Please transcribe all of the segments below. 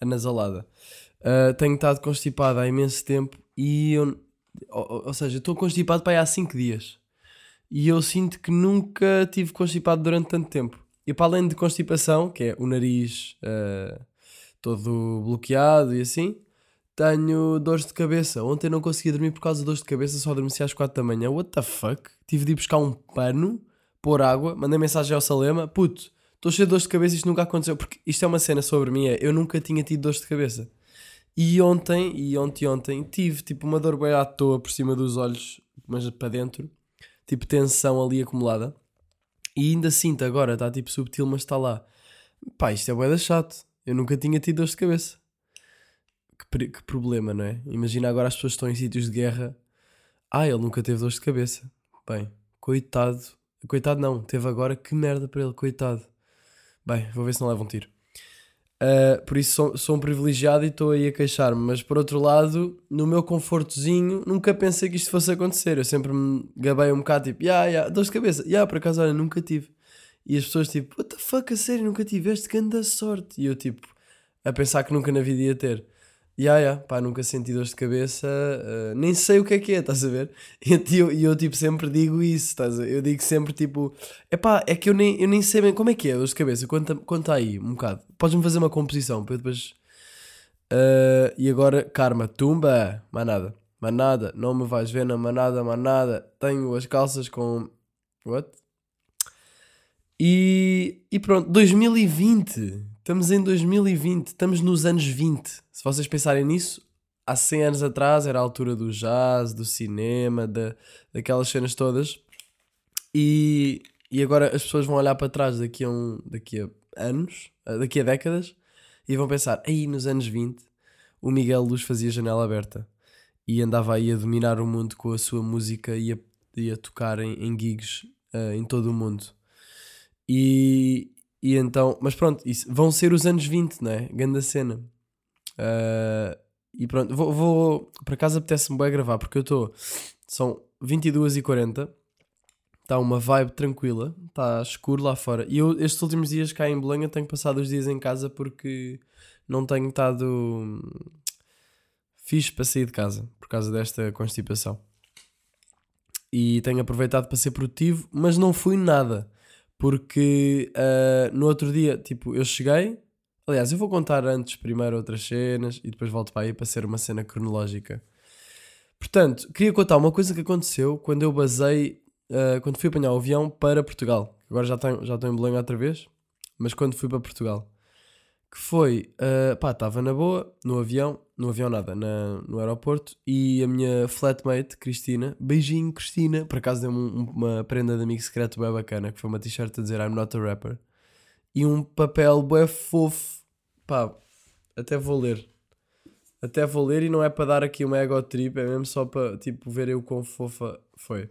anasalada. Uh, tenho estado constipado há imenso tempo e eu, ou, ou seja, estou constipado para aí há 5 dias. E eu sinto que nunca tive constipado durante tanto tempo. E para além de constipação, que é o nariz uh, todo bloqueado e assim, tenho dores de cabeça. Ontem não conseguia dormir por causa de dores de cabeça, só adormeci às 4 da manhã. What the fuck? Tive de ir buscar um pano, pôr água, mandei mensagem ao Salema, puto, estou cheio de dores de cabeça, isto nunca aconteceu. Porque isto é uma cena sobre mim, é, eu nunca tinha tido dores de cabeça. E ontem, e ontem ontem, tive tipo uma dor bem à toa por cima dos olhos, mas para dentro, tipo tensão ali acumulada. E ainda sinto agora, está tipo subtil, mas está lá. Pá, isto é bué da chato. Eu nunca tinha tido dores de cabeça. Que, que problema, não é? Imagina agora as pessoas estão em sítios de guerra. Ah, ele nunca teve dores de cabeça. Bem, coitado. Coitado não, teve agora. Que merda para ele, coitado. Bem, vou ver se não leva um tiro. Uh, por isso sou, sou um privilegiado e estou aí a queixar-me, mas por outro lado, no meu confortozinho, nunca pensei que isto fosse acontecer. Eu sempre me gabei um bocado, tipo, ya, ya, dor de cabeça, ya, por acaso, olha, nunca tive. E as pessoas, tipo, what the fuck, a sério, nunca tiveste, grande sorte. E eu, tipo, a pensar que nunca na vida ia ter. Ya, ya, pá, nunca senti dor de cabeça, uh, nem sei o que é que é, estás a ver? E eu, eu, tipo, sempre digo isso, estás a ver? Eu digo sempre, tipo, epá, é que eu nem, eu nem sei bem como é que é dor de cabeça, conta, conta aí um bocado. Podes-me fazer uma composição para eu depois. Uh, e agora, karma, tumba, mais nada, mais nada, não me vais ver na manada, mais nada. Tenho as calças com. What? E, e pronto, 2020. Estamos em 2020, estamos nos anos 20. Se vocês pensarem nisso, há 100 anos atrás era a altura do jazz, do cinema, da, daquelas cenas todas. E, e agora as pessoas vão olhar para trás daqui a, um, daqui a anos, eh, daqui a décadas, e vão pensar: aí nos anos 20 o Miguel Luz fazia janela aberta e andava aí a dominar o mundo com a sua música e a, e a tocar em, em gigs eh, em todo o mundo. E, e então, mas pronto, isso, vão ser os anos 20, não é? Ganda cena. Ah, e pronto, vou, vou para casa apetece-me bem gravar porque eu estou. São 22h40, está uma vibe tranquila, está escuro lá fora. E eu, estes últimos dias cá em eu tenho passado os dias em casa porque não tenho estado hum, fixe para sair de casa por causa desta constipação. E tenho aproveitado para ser produtivo, mas não fui nada. Porque ah, no outro dia, tipo, eu cheguei. Aliás, eu vou contar antes primeiro outras cenas e depois volto para aí para ser uma cena cronológica. Portanto, queria contar uma coisa que aconteceu quando eu basei, ah, quando fui apanhar o avião para Portugal. Agora já estou, já em Belém outra vez, mas quando fui para Portugal. Que foi, ah, pá, estava na boa, no avião, no avião nada, na, no aeroporto, e a minha flatmate, Cristina, beijinho Cristina, por acaso deu-me um- uma prenda de amigo secreto bem bacana, que foi uma t-shirt a dizer I'm not a rapper, e um papel bué fofo, pá, até vou ler. Até vou ler e não é para dar aqui uma ego trip, é mesmo só para, tipo, ver eu quão fofa foi.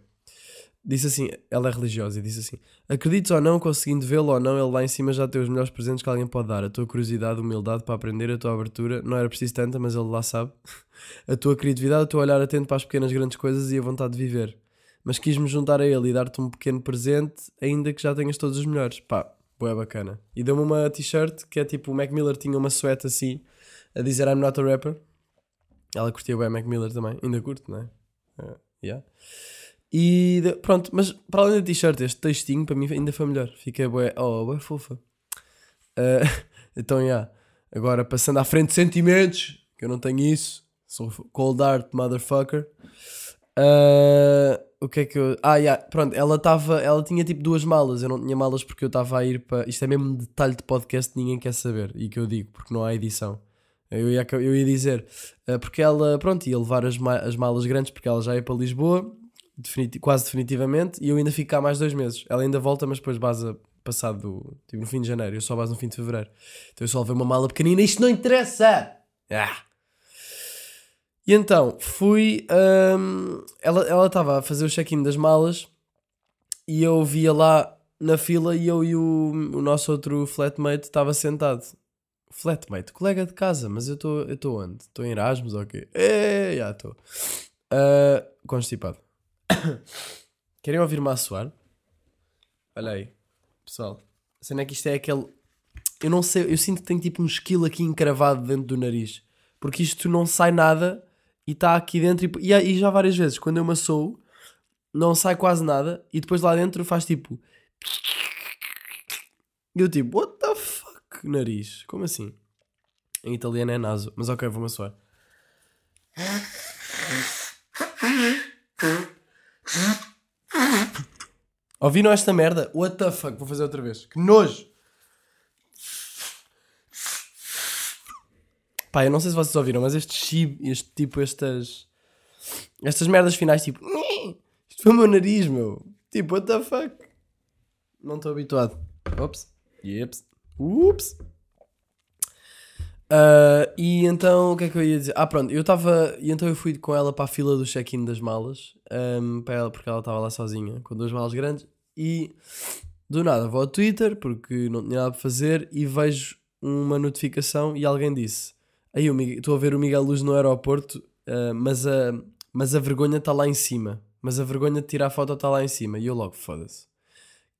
Disse assim, ela é religiosa e disse assim: Acredites ou não, conseguindo vê-lo ou não, ele lá em cima já tem os melhores presentes que alguém pode dar. A tua curiosidade, humildade para aprender, a tua abertura, não era preciso tanta, mas ele lá sabe. A tua criatividade, o teu olhar atento para as pequenas grandes coisas e a vontade de viver. Mas quis-me juntar a ele e dar-te um pequeno presente, ainda que já tenhas todos os melhores. Pá, boé bacana. E deu-me uma t-shirt que é tipo: o Mac Miller tinha uma suéte assim, a dizer I'm not a rapper. Ela curtia bem Mac Miller também, ainda curto, não é? Ah, yeah. E de- pronto, mas para além da t-shirt, este textinho para mim ainda foi melhor. Fiquei bué, oh, bué fofa. Ah, então, já. Agora passando à frente de sentimentos, que eu não tenho isso. Sou cold art, motherfucker. Ah, o que é que eu. Ah, yeah, pronto, ela estava. Ela tinha tipo duas malas. Eu não tinha malas porque eu estava a ir para. Isto é mesmo detalhe de podcast que ninguém quer saber e que eu digo porque não há edição. Eu ia, eu ia dizer, ah, porque ela, pronto, ia levar as, ma- as malas grandes porque ela já ia para Lisboa, quase definitivamente, e eu ainda fico cá mais dois meses. Ela ainda volta, mas depois baza passado, tipo, no fim de janeiro. Eu só base no fim de fevereiro. Então eu só levei uma mala pequenina. Isto não interessa! Ah. E então, fui. hum, ela estava a fazer o check-in das malas e eu via lá na fila e eu e o, o nosso outro flatmate estava sentado. Flatmate, colega de casa, mas eu estou onde? Estou em Erasmus ou quê? É, já estou. Ah, constipado. Querem ouvir-me a suar? Olha aí, pessoal. A cena é que isto é aquele. Eu não sei, eu sinto que tenho tipo um esquilo aqui encravado dentro do nariz. Porque isto não sai nada e está aqui dentro. E, e, já várias vezes, quando eu me assoo, não sai quase nada e depois lá dentro faz tipo. E eu tipo, what the fuck, nariz? Como assim? Em italiano é naso, mas ok, vou-me assoar. Ouviram esta merda? What the fuck? Vou fazer outra vez. Que nojo! Pá, eu não sei se vocês ouviram, mas este chib, este tipo, estas. Estas merdas finais, tipo. Isto foi o meu nariz, meu. Tipo, what the fuck? Não estou habituado. Ops. Yeps. Ups. Ah, e então, o que é que eu ia dizer? Ah, pronto, eu estava. E então eu fui com ela para a fila do check-in das malas, ahm, para ela, porque ela estava lá sozinha, com duas malas grandes, e do nada vou ao Twitter, porque não tinha nada para fazer, e vejo uma notificação e alguém disse: Aí, estou a ver o Miguel Luz no aeroporto, ah, mas, a, mas a vergonha está lá em cima. Mas a vergonha de tirar a foto está lá em cima. E eu logo, foda-se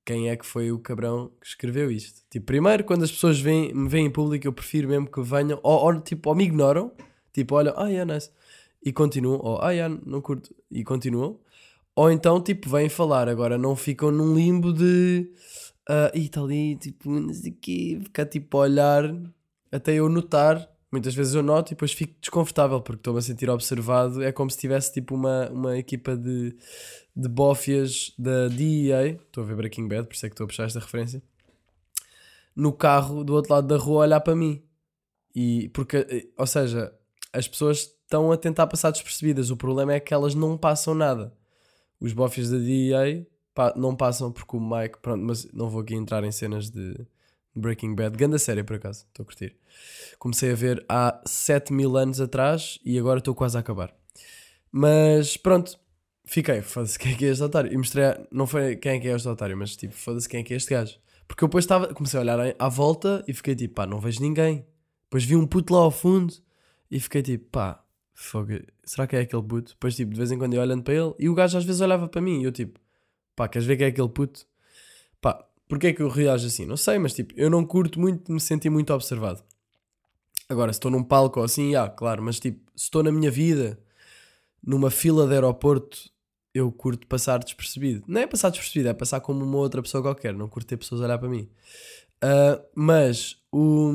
quem é que foi o cabrão que escreveu isto. Tipo, primeiro, quando as pessoas veem, me veem em público, eu prefiro mesmo que venham, ou, ou, tipo, ou me ignoram, tipo, olham, ah, yeah, nice, e continuam, ou, ah, yeah, não curto, e continuam, ou então, tipo, vêm falar, agora não ficam num limbo de, ah, e está ali, tipo, não sei o quê, ficar, tipo, a olhar, até eu notar, muitas vezes eu noto e depois fico desconfortável, porque estou-me a sentir observado, é como se tivesse, tipo, uma, uma equipa de de bófias da DEA, estou a ver Breaking Bad, por isso é que estou a puxar esta referência, no carro do outro lado da rua a olhar para mim. E porque, eh, ou seja, as pessoas estão a tentar passar despercebidas. O problema é que elas não passam nada. Os bófias da DEA não passam porque o Mike, pronto, mas não vou aqui entrar em cenas de Breaking Bad. Ganda série por acaso, estou a curtir. Comecei a ver há 7 mil anos atrás e agora estou quase a acabar. Mas pronto, fiquei, foda-se, quem é que é este otário? E mostrei, não foi quem é que é este otário, mas tipo, foda-se, quem é que é este gajo? Porque eu depois estava, comecei a olhar à- volta e fiquei tipo, pá, não vejo ninguém. Depois vi um puto lá ao fundo e fiquei tipo, pá, será que é aquele puto? Depois, tipo, de vez em quando eu olhando para ele e o gajo às vezes olhava para mim e eu tipo, pá, queres ver quem é aquele puto? Pá, porquê é que eu reajo assim? Não sei, mas tipo, eu não curto muito me sentir muito observado. Agora, se estou num palco ou assim, ah, claro, mas tipo, se estou na minha vida, numa fila de aeroporto, eu curto passar despercebido. Não é passar despercebido, é passar como uma outra pessoa qualquer. Não curto ter pessoas a olhar para mim. Ah, mas o,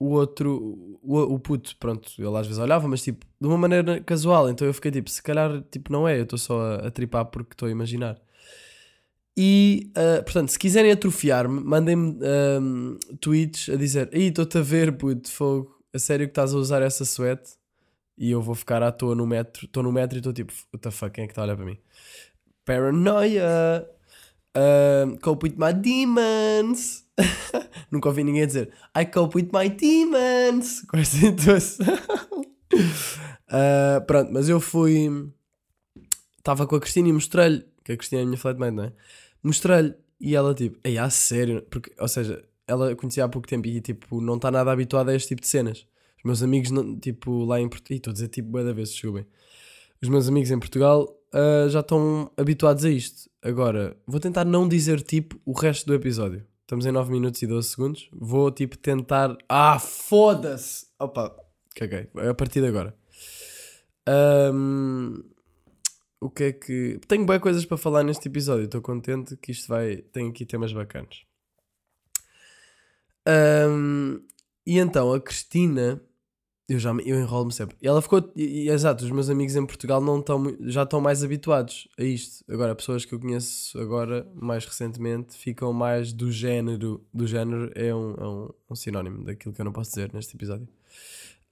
o outro, o, o puto, pronto, ele às vezes olhava, mas tipo, de uma maneira casual. Então eu fiquei tipo, se calhar, tipo, não é, eu estou só a, a tripar porque estou a imaginar. E, ah, portanto, se quiserem atrofiar-me, mandem-me ahm, tweets a dizer: Ei, estou-te a ver, puto, fogo, a sério que estás a usar essa suete? E eu vou ficar à toa no metro, estou no metro e estou tipo: What the fuck, quem é que está a olhar para mim? Paranoia, ahm, cope with my demons. Nunca ouvi ninguém dizer I cope with my demons com esta intuação. Ah, pronto, mas eu fui. Estava com a Cristina e mostrei-lhe, que a Cristina é a minha flatmate, não é? Mostrei-lhe e ela tipo, ei, a sério, porque, ou seja, ela conhecia há pouco tempo e tipo, não está nada habituada a este tipo de cenas. Os meus amigos, não- tipo, lá em Portugal, estou a dizer tipo, bué da vez, desculpem. Os meus amigos em Portugal ah, já estão habituados a isto. Agora, vou tentar não dizer tipo o resto do episódio. Estamos em 9 minutos e 12 segundos. Vou tipo tentar. Ah, foda-se! Opa, caguei. É a partir de agora. Ahm, o que é que. Tenho boas coisas para falar neste episódio. Estou contente que isto vai. Tem aqui temas bacanas. Ahm, e então a Cristina. Eu já eu enrolo-me sempre. Ela ficou. E, e, exato, os meus amigos em Portugal não estão, já estão mais habituados a isto. Agora, pessoas que eu conheço agora, mais recentemente, ficam mais do género. Do género é um, é um, um sinónimo daquilo que eu não posso dizer neste episódio.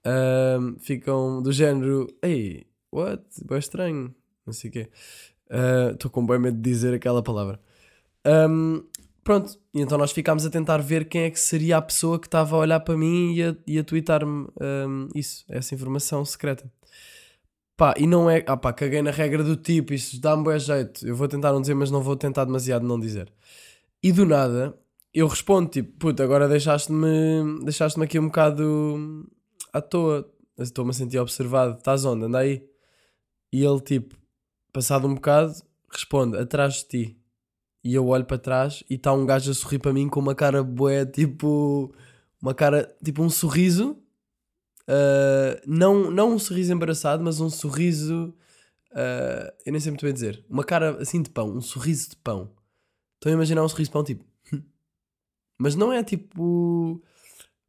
Ahm, ficam do género. Ei, what? É estranho. Não sei o quê. Ah, Estou com bem medo de dizer aquela palavra. Ahm, pronto, e então nós ficámos a tentar ver quem é que seria a pessoa que estava a olhar para mim e a, e a twittar-me hum, isso, essa informação secreta. Pá, e não é. Ah, pá, caguei na regra do tipo, isso dá-me bom jeito. Eu vou tentar não dizer, mas não vou tentar demasiado não dizer. E do nada, eu respondo tipo, puta, agora deixaste-me deixaste-me aqui um bocado à toa. Estou-me a sentir observado. Estás onde? Anda aí. E ele, tipo, passado um bocado, responde, atrás de ti. E eu olho para trás e está um gajo a sorrir para mim com uma cara boé, tipo. Uma cara, tipo um sorriso. Uh, não, não um sorriso embaraçado, mas um sorriso. Uh, eu nem sei muito bem dizer. Uma cara assim de pão, um sorriso de pão. Estão a imaginar um sorriso de pão tipo. mas não é tipo.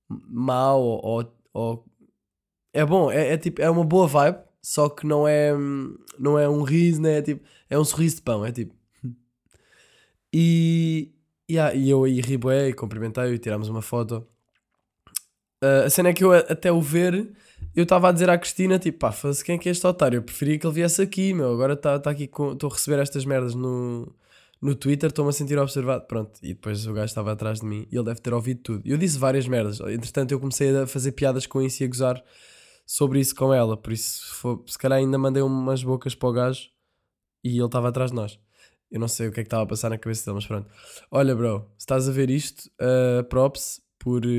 mau ou. ou é bom, é, é, tipo. É uma boa vibe, só que não é. Não é um riso, né? É tipo. É um sorriso de pão, é tipo. E, yeah, e eu aí ribuei, cumprimentei e tirámos uma foto. Uh, a cena é que eu até o ver, eu estava a dizer à Cristina, tipo, pá, faz quem é que é este otário? Eu preferia que ele viesse aqui, meu. Agora está tá aqui, estou a receber estas merdas no, no Twitter, estou-me a sentir observado. Pronto, e depois o gajo estava atrás de mim e ele deve ter ouvido tudo. Eu disse várias merdas, entretanto eu comecei a fazer piadas com isso e a gozar sobre isso com ela, por isso foi, se calhar ainda mandei umas bocas para o gajo e ele estava atrás de nós. Eu não sei o que é que estava a passar na cabeça dele, mas pronto. Olha, bro, se estás a ver isto, uh, props por uh,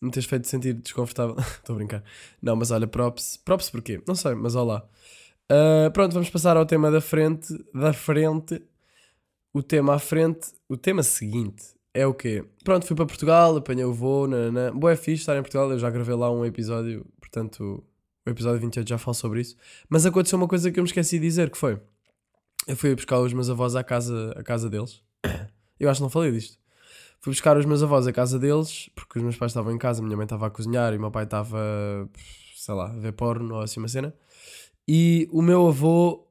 me teres feito sentir desconfortável. Estou a brincar. Não, mas olha, props. Props porquê? Não sei, mas olá. Uh, pronto, vamos passar ao tema da frente. Da frente. O tema à frente. O tema seguinte é o quê? Pronto, fui para Portugal, apanhei o voo. Nananã. Boa, é fixe estar em Portugal. Eu já gravei lá um episódio, portanto, o episódio 28 já fala sobre isso. Mas aconteceu uma coisa que eu me esqueci de dizer, que foi eu fui buscar os meus avós à casa, à casa deles. Eu acho que não falei disto. Fui buscar os meus avós à casa deles, porque os meus pais estavam em casa, minha mãe estava a cozinhar e o meu pai estava, sei lá, a ver porno ou assim uma cena. E o meu avô,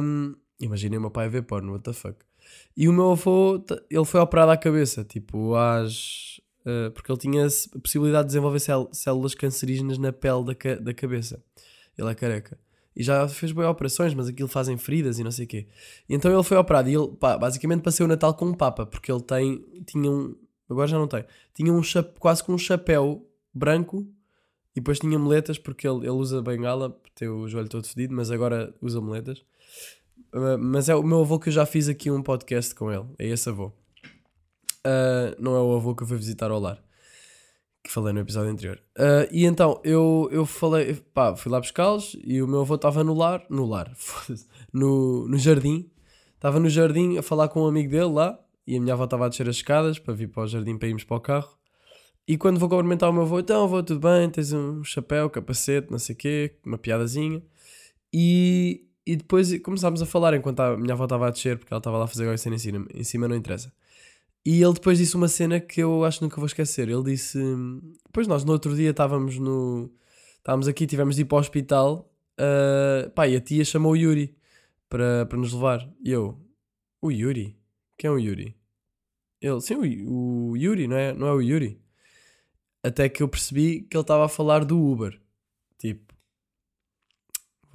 um, o meu pai a ver porno, what the fuck. E o meu avô, ele foi operado à cabeça, tipo, às. Uh, porque ele tinha a possibilidade de desenvolver células cancerígenas na pele da, ca da cabeça. Ele é careca e já fez boas operações, mas aquilo fazem feridas e não sei o quê. E então ele foi operado e ele, pá, basicamente passei o Natal com um Papa, porque ele tem, tinha um, agora já não tem, tinha um quase com um chapéu branco e depois tinha moletas porque ele, ele usa bengala, tem o joelho todo fedido, mas agora usa moletas. Uh, mas é o meu avô que eu já fiz aqui um podcast com ele, é esse avô. Uh, não é o avô que eu fui visitar ao lar que falei no episódio anterior. Uh, e então eu, eu falei, pá, fui lá buscá-los e o meu avô estava no lar, no lar, no, no jardim, estava no jardim a falar com um amigo dele lá e a minha avó estava a descer as escadas para vir para o jardim para irmos para o carro. E quando vou cumprimentar o meu avô, então avô, tudo bem, tens um chapéu, capacete, não sei o quê, uma piadazinha. E, e depois começámos a falar enquanto a minha avó estava a descer, porque ela estava lá a fazer agora em cima, em cima não interessa. E ele depois disse uma cena que eu acho que nunca vou esquecer. Ele disse: Pois nós no outro dia estávamos no. Estávamos aqui, tivemos de ir para o hospital. Uh, pá, e a tia chamou o Yuri para, para nos levar. E eu: O Yuri? Quem é o Yuri? Ele: Sim, o, o Yuri, não é, não é o Yuri? Até que eu percebi que ele estava a falar do Uber. Tipo,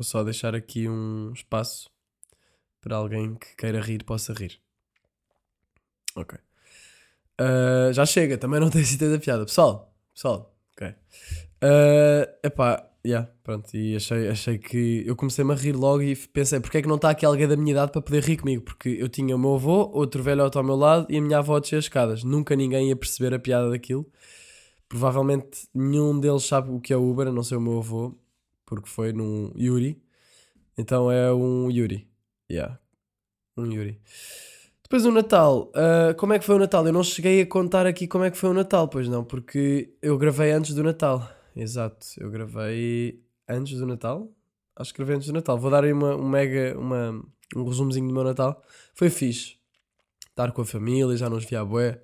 vou só deixar aqui um espaço para alguém que queira rir possa rir. Ok. Uh, já chega, também não tem sido da piada. Pessoal, pessoal, ok. Uh, epá, yeah, pronto, e achei, achei que eu comecei-me a rir logo e pensei, porque é que não está aqui alguém da minha idade para poder rir comigo? Porque eu tinha o meu avô, outro velho ao meu lado e a minha avó a descer as escadas. Nunca ninguém ia perceber a piada daquilo. Provavelmente nenhum deles sabe o que é Uber, a não ser o meu avô, porque foi num Yuri. Então é um Yuri. Yeah, um Yuri. Depois o Natal, uh, como é que foi o Natal? Eu não cheguei a contar aqui como é que foi o Natal, pois não, porque eu gravei antes do Natal. Exato, eu gravei antes do Natal. Acho que gravei antes do Natal. Vou dar aí uma, um mega, uma, um resumozinho do meu Natal. Foi fixe. Estar com a família, já não os vi à bué.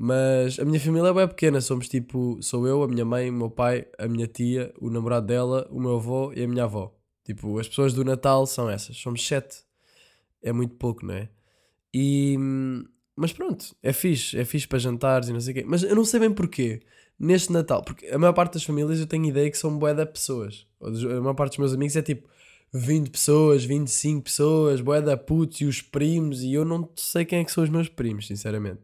Mas a minha família é bem pequena. Somos tipo, sou eu, a minha mãe, o meu pai, a minha tia, o namorado dela, o meu avô e a minha avó. Tipo, as pessoas do Natal são essas. Somos sete. É muito pouco, não é? E, mas pronto, é fixe, é fixe para jantares e não sei o quê. Mas eu não sei bem porquê, neste Natal, porque a maior parte das famílias eu tenho ideia que são bué de pessoas. A maior parte dos meus amigos é tipo 20 pessoas, 25 pessoas, boé da putos e os primos, e eu não sei quem é que são os meus primos, sinceramente.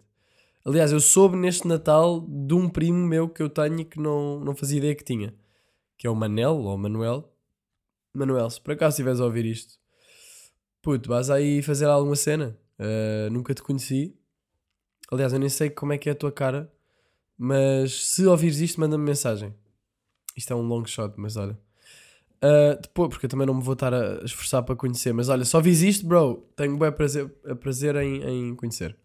Aliás, eu soube neste Natal de um primo meu que eu tenho que não, não fazia ideia que tinha, que é o Manel, ou Manuel. Manuel, se por acaso estiveres a ouvir isto, puto, vais aí fazer alguma cena. Uh, nunca te conheci. Aliás, eu nem sei como é que é a tua cara, mas se ouvires isto, manda-me mensagem. Isto é um long shot, mas olha. Uh, depois, porque eu também não me vou estar a esforçar para conhecer, mas olha, só vis isto, bro. Tenho bem prazer, prazer em, em conhecer.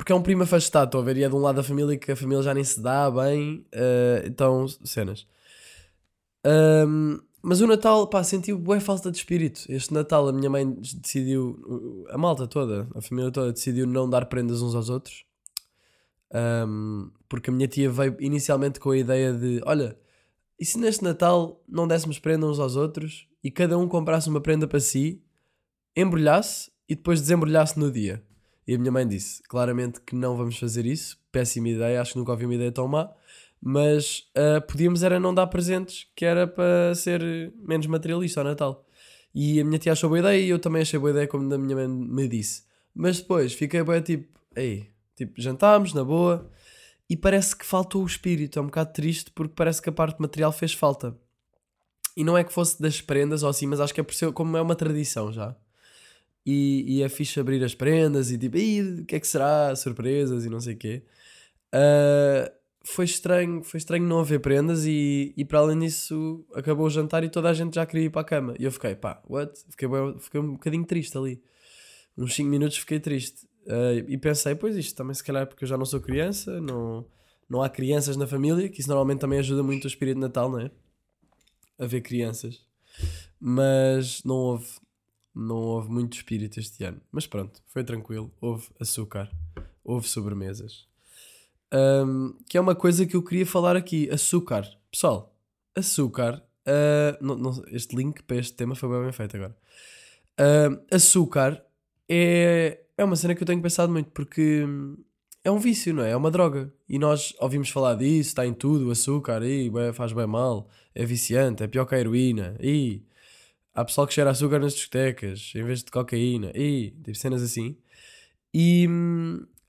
Porque é um primo afastado, estou a ver, e é de um lado da família que a família já nem se dá bem. Uh, então, cenas. Um, mas o Natal, pá, senti boa falta de espírito. Este Natal a minha mãe decidiu, a malta toda, a família toda decidiu não dar prendas uns aos outros. Um, porque a minha tia veio inicialmente com a ideia de: olha, e se neste Natal não dessemos prenda uns aos outros e cada um comprasse uma prenda para si, embrulhasse e depois desembrulhasse no dia? E a minha mãe disse claramente que não vamos fazer isso. Péssima ideia, acho que nunca ouvi uma ideia tão má mas uh, podíamos era não dar presentes, que era para ser menos materialista ao Natal. E a minha tia achou boa ideia e eu também achei boa ideia, como a minha mãe me disse. Mas depois fiquei bem tipo, ei, tipo, jantámos na boa e parece que faltou o espírito. É um bocado triste porque parece que a parte material fez falta. E não é que fosse das prendas ou assim, mas acho que é por ser, como é uma tradição já. E, e é fixe abrir as prendas e tipo, o que é que será? Surpresas e não sei o quê. Uh, foi estranho, foi estranho não haver prendas e, e para além disso acabou o jantar e toda a gente já queria ir para a cama. E eu fiquei, pá, what? Fiquei, fiquei um bocadinho triste ali. Uns 5 minutos fiquei triste. Uh, e pensei, pois isto também se calhar é porque eu já não sou criança, não, não há crianças na família, que isso normalmente também ajuda muito o espírito de Natal, não é? Haver crianças. Mas não houve, não houve muito espírito este ano. Mas pronto, foi tranquilo. Houve açúcar, houve sobremesas um, que é uma coisa que eu queria falar aqui: açúcar. Pessoal, açúcar. Uh, não, não, este link para este tema foi bem, feito agora. Uh, açúcar é, é uma cena que eu tenho pensado muito porque é um vício, não é? É uma droga. E nós ouvimos falar disso, está em tudo, açúcar, e faz bem mal, é viciante, é pior que a heroína, e há pessoal que cheira açúcar nas discotecas em vez de cocaína, e tipo cenas assim. E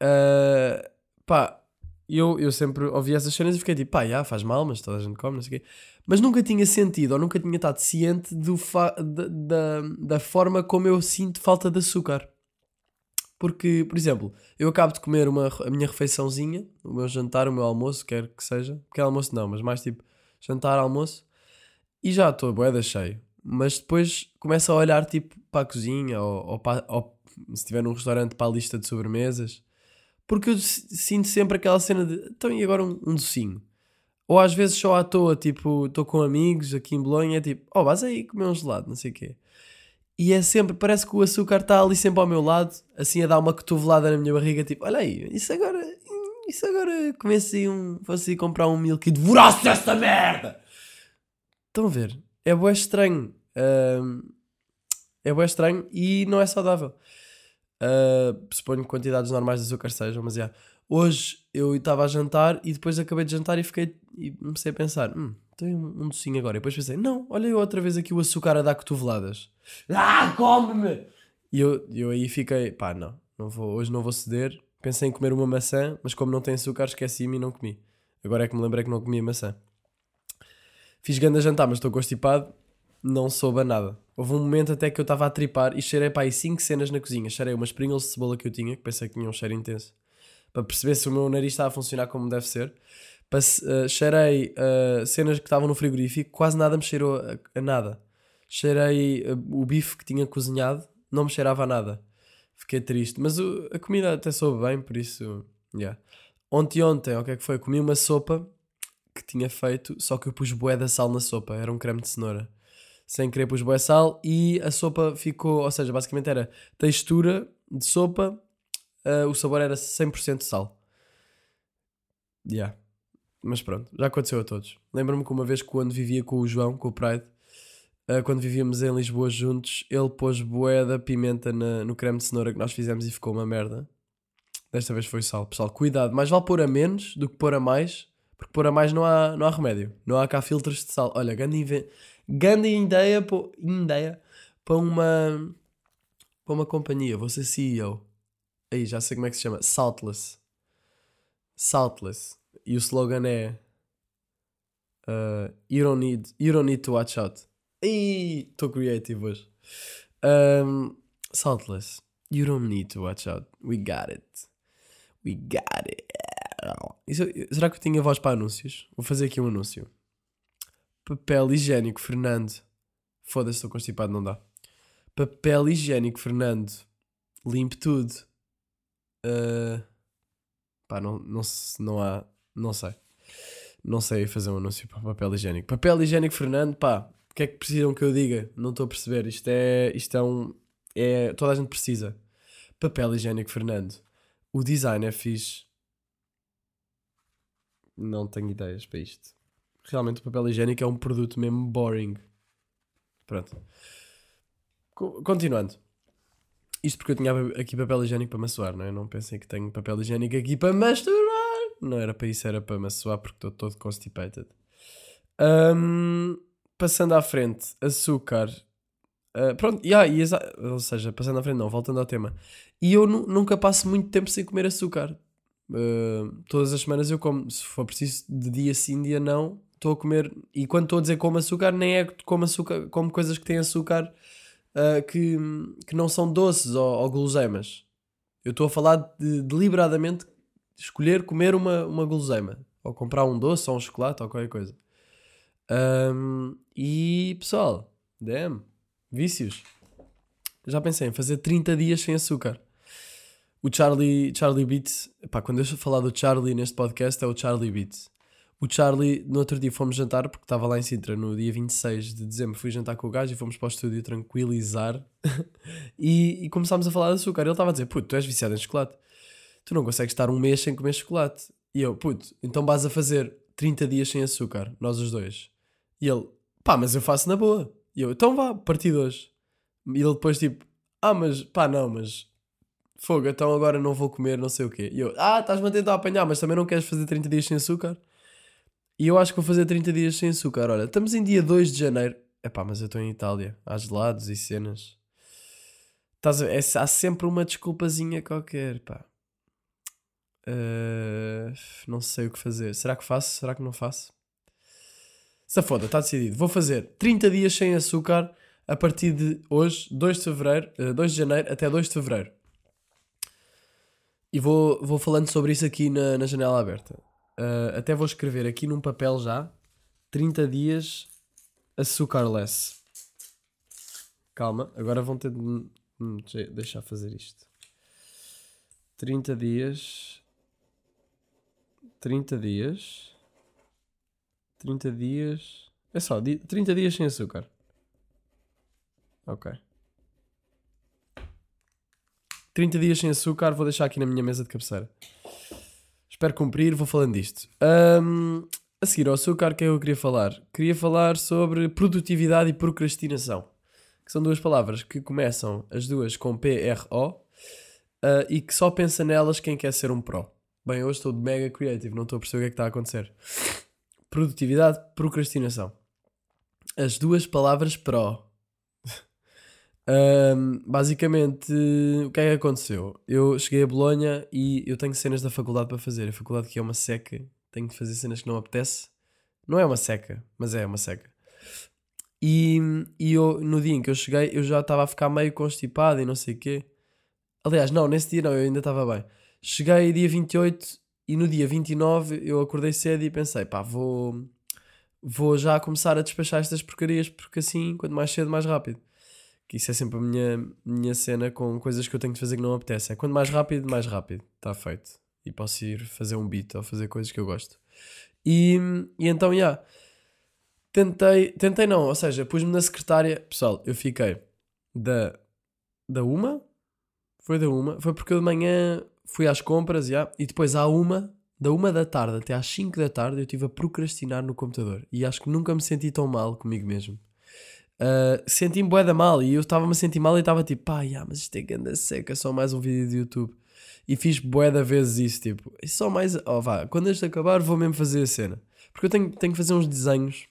uh, pá, eu, eu sempre ouvi essas cenas e fiquei tipo, pá, já, faz mal, mas toda a gente come, não sei o quê. Mas nunca tinha sentido ou nunca tinha estado ciente do da, da, da forma como eu sinto falta de açúcar. Porque, por exemplo, eu acabo de comer uma, a minha refeiçãozinha, o meu jantar, o meu almoço, quer que seja. Porque almoço não, mas mais tipo jantar, almoço. E já estou boeda cheio. Mas depois começo a olhar tipo para a cozinha ou, ou, para, ou se estiver num restaurante para a lista de sobremesas porque eu sinto sempre aquela cena de então e agora um, um docinho? Ou às vezes só à toa, tipo, estou com amigos aqui em Bolonha, é tipo, oh, vais aí comer um gelado, não sei o quê. E é sempre, parece que o açúcar está ali sempre ao meu lado, assim a dar uma cotovelada na minha barriga, tipo, olha aí, isso agora, isso agora, comecei um, fosse comprar um milk e devorasse esta merda! Estão a ver? É bué estranho. Um, é bué estranho e não é saudável. Uh, suponho que quantidades normais de açúcar sejam, mas yeah. Hoje eu estava a jantar e depois acabei de jantar e fiquei e comecei a pensar: hum, tenho um docinho agora. E depois pensei: não, olha eu outra vez aqui o açúcar a dar cotoveladas. Ah, come-me! E eu, eu aí fiquei: pá, não, não vou, hoje não vou ceder. Pensei em comer uma maçã, mas como não tem açúcar, esqueci-me e não comi. Agora é que me lembrei que não comia maçã. Fiz grande a jantar, mas estou constipado não soube a nada. Houve um momento até que eu estava a tripar e cheirei para aí 5 cenas na cozinha. Cheirei umas Pringles de cebola que eu tinha, que pensei que tinha um cheiro intenso, para perceber se o meu nariz estava a funcionar como deve ser. Passe, uh, cheirei uh, cenas que estavam no frigorífico, quase nada me cheirou a, a nada. Cheirei uh, o bife que tinha cozinhado, não me cheirava a nada. Fiquei triste, mas a comida até soube bem, por isso, yeah. Ontem, ontem, o que é que foi? Comi uma sopa que tinha feito, só que eu pus bué da sal na sopa, era um creme de cenoura sem querer pus bué sal e a sopa ficou, ou seja, basicamente era textura de sopa, uh, o sabor era 100% sal. Yeah. Mas pronto, já aconteceu a todos. Lembro-me que uma vez quando vivia com o João, com o Pride, uh, quando vivíamos em Lisboa juntos, ele pôs bué da pimenta na, no creme de cenoura que nós fizemos e ficou uma merda. Desta vez foi sal. Pessoal, cuidado, mais vale pôr a menos do que pôr a mais, porque pôr a mais não há, não há remédio. Não há cá filtros de sal. Olha, grande, Grande ideia, pô, ideia para uma, para uma companhia. Vou ser CEO. Aí, já sei como é que se chama. Saltless. Saltless. E o slogan é uh, you, don't need, you don't need to watch out. Estou creative hoje. Um, saltless. You don't need to watch out. We got it. We got it. Isso- será que eu tinha voz para anúncios? Vou fazer aqui um anúncio. Papel higiênico, Fernando. Foda-se, estou constipado, não dá. Papel higiênico, Fernando. Limpe tudo. Uh, pá, não, não, não há. Não sei. Não sei fazer um anúncio para papel higiênico. Papel higiênico, Fernando, pá. O que é que precisam que eu diga? Não estou a perceber. Isto é. Isto é um. É, toda a gente precisa. Papel higiênico, Fernando. O design é fixe. Não tenho ideias para isto. Realmente o papel higiênico é um produto mesmo boring. Pronto. Co- Continuando. Isto porque eu tinha aqui papel higiênico para maçoar, não é? Não pensem que tenho papel higiênico aqui para masturbar. Não era para isso, era para maçoar porque estou todo constipated. Ahm, passando à frente, açúcar. Ah, pronto, yeah, ou seja, passando à frente, não, voltando ao tema. E eu nu- nunca passo muito tempo sem comer açúcar. Ah, todas as semanas eu como, se for preciso, de dia sim, dia não, estou a comer. E quando estou a dizer como açúcar, nem é como açúcar, como coisas que têm açúcar ah, que, que não são doces ou, ou guloseimas. Eu estou a falar de deliberadamente escolher comer uma, uma guloseima. Ou comprar um doce ou um chocolate ou qualquer coisa. Ahm, e pessoal, damn, vícios. Já pensei em fazer 30 dias sem açúcar. O Charlie, Charlie Beats, pá, quando eu falar do Charlie neste podcast é o Charlie Beats. O Charlie, no outro dia fomos jantar, porque estava lá em Sintra no dia 26 de dezembro, fui jantar com o gajo e fomos para o estúdio tranquilizar e, e começámos a falar de açúcar. Ele estava a dizer, puto, tu és viciado em chocolate, tu não consegues estar um mês sem comer chocolate. E eu, puto, então vais a fazer 30 dias sem açúcar, nós os dois. E ele, pá, mas eu faço na boa. E eu, então vá, partir de hoje. E ele depois tipo, ah, mas pá, não, mas fogo, então agora não vou comer não sei o quê. E eu, ah, estás-me a tentar apanhar, mas também não queres fazer 30 dias sem açúcar? E eu acho que vou fazer 30 dias sem açúcar. Olha, estamos em dia 2 de janeiro. Epá, mas eu estou em Itália, há gelados e cenas. Estás a? É- há sempre uma desculpazinha qualquer, pá. Uh, não sei o que fazer. Será que faço? Será que não faço? Se foda, está decidido. Vou fazer 30 dias sem açúcar a partir de hoje, 2 de fevereiro, eh, 2 de janeiro até 2 de fevereiro. E vou, vou falando sobre isso aqui na, na janela aberta. Uh, até vou escrever aqui num papel já 30 dias açúcarless. Calma, agora vão ter de me- me de- deixar fazer isto. 30 dias. 30 dias. 30 dias. É só, di- 30 dias sem açúcar. Ok. 30 dias sem açúcar, vou deixar aqui na minha mesa de cabeceira. Espero cumprir, vou falando disto. Ahm, a seguir ao açúcar, o que é que eu queria falar? Queria falar sobre produtividade e procrastinação. Que são duas palavras que começam as duas com P-R-O ah, e que só pensa nelas quem quer ser um pro. Bem, hoje estou de mega creative, não estou a perceber o que é que está a acontecer. Produtividade, procrastinação. As duas palavras pro. Ahm, basicamente, o que é que aconteceu? Eu cheguei a Bolonha e eu tenho cenas da faculdade para fazer. A faculdade que é uma seca, tenho que fazer cenas que não apetece. Não é uma seca, mas é uma seca. E, e eu, no dia em que eu cheguei, eu já estava a ficar meio constipado e não sei o quê. Aliás, não, nesse dia não, eu ainda estava bem. Cheguei dia 28 e no dia 29 eu acordei cedo e pensei, pá, vou, vou já começar a despachar estas porcarias porque assim, quanto mais cedo, mais rápido. Que isso é sempre a minha, minha cena com coisas que eu tenho de fazer que não apetece. É quanto mais rápido, mais rápido. Está feito. E posso ir fazer um beat ou fazer coisas que eu gosto. E, e então, já. Tentei, tentei não, ou seja, pus-me na secretária. Pessoal, eu fiquei da, da uma, foi da uma, foi porque eu de manhã fui às compras, já, e depois à uma, da uma da tarde até às 5 da tarde, eu estive a procrastinar no computador. E acho que nunca me senti tão mal comigo mesmo. Uh, senti-me bué da mal e eu estava-me a sentir mal e estava tipo, pá, yeah, mas isto é ganda seca, só mais um vídeo de YouTube. E fiz bué da vezes isso, tipo, é só mais, oh vá, quando este acabar vou mesmo fazer a cena. Porque eu tenho, tenho que fazer uns desenhos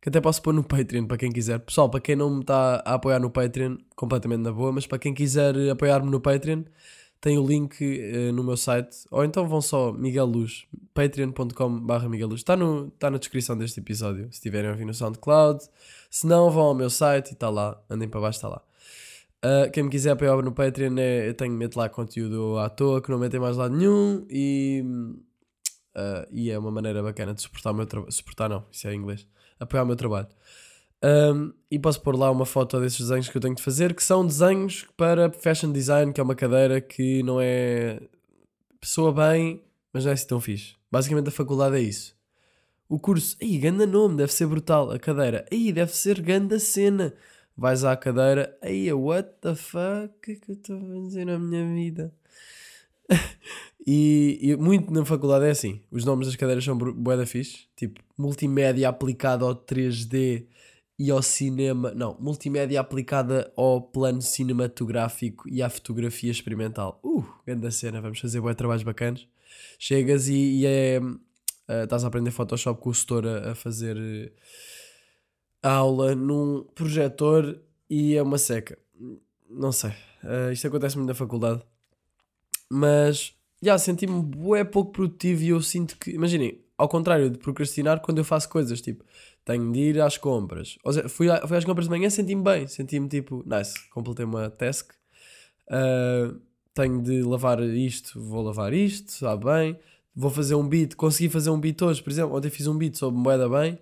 que até posso pôr no Patreon para quem quiser. Pessoal, para quem não me está a apoiar no Patreon, completamente na boa, mas para quem quiser apoiar-me no Patreon, tem o link eh, no meu site, ou então vão só Miguel Luz, patreon.com.br Miguel Luz. Está tá na descrição deste episódio, se tiverem a ouvir no SoundCloud. Se não, vão ao meu site e está lá, andem para baixo, está lá. Uh, quem me quiser apoiar no Patreon, é, eu tenho, meto lá conteúdo à toa que não metem mais lado nenhum e, uh, e é uma maneira bacana de suportar o meu trabalho. Suportar não, isso é em inglês. Apoiar o meu trabalho. Um, e posso pôr lá uma foto desses desenhos que eu tenho de fazer, que são desenhos para fashion design, que é uma cadeira que não é. pessoa bem, mas não é assim tão fixe. Basicamente a faculdade é isso. O curso, aí, ganda nome, deve ser brutal. A cadeira, aí, deve ser ganda cena vais à cadeira, aí, what the fuck, que é que eu estou a fazer na minha vida? e, e, muito na faculdade é assim, os nomes das cadeiras são bué da fixe, tipo, multimédia aplicada ao 3D e ao cinema, não, multimédia aplicada ao plano cinematográfico e à fotografia experimental. Uh, grande cena, vamos fazer bué trabalhos bacanas. Chegas e, e é, uh, estás a aprender Photoshop com o setor a, a fazer... Uh, aula num projetor e é uma seca. Não sei. Uh, isto acontece muito na faculdade. Mas, já, senti-me bué pouco produtivo e eu sinto que, imaginem, ao contrário de procrastinar, quando eu faço coisas, tipo, tenho de ir às compras. Ou seja, fui, a, fui às compras de manhã, senti-me bem. Senti-me tipo, nice, completei uma task. Uh, tenho de lavar isto, vou lavar isto, sabe bem. Vou fazer um beat, consegui fazer um beat hoje, por exemplo. Ontem fiz um beat sobre moeda bem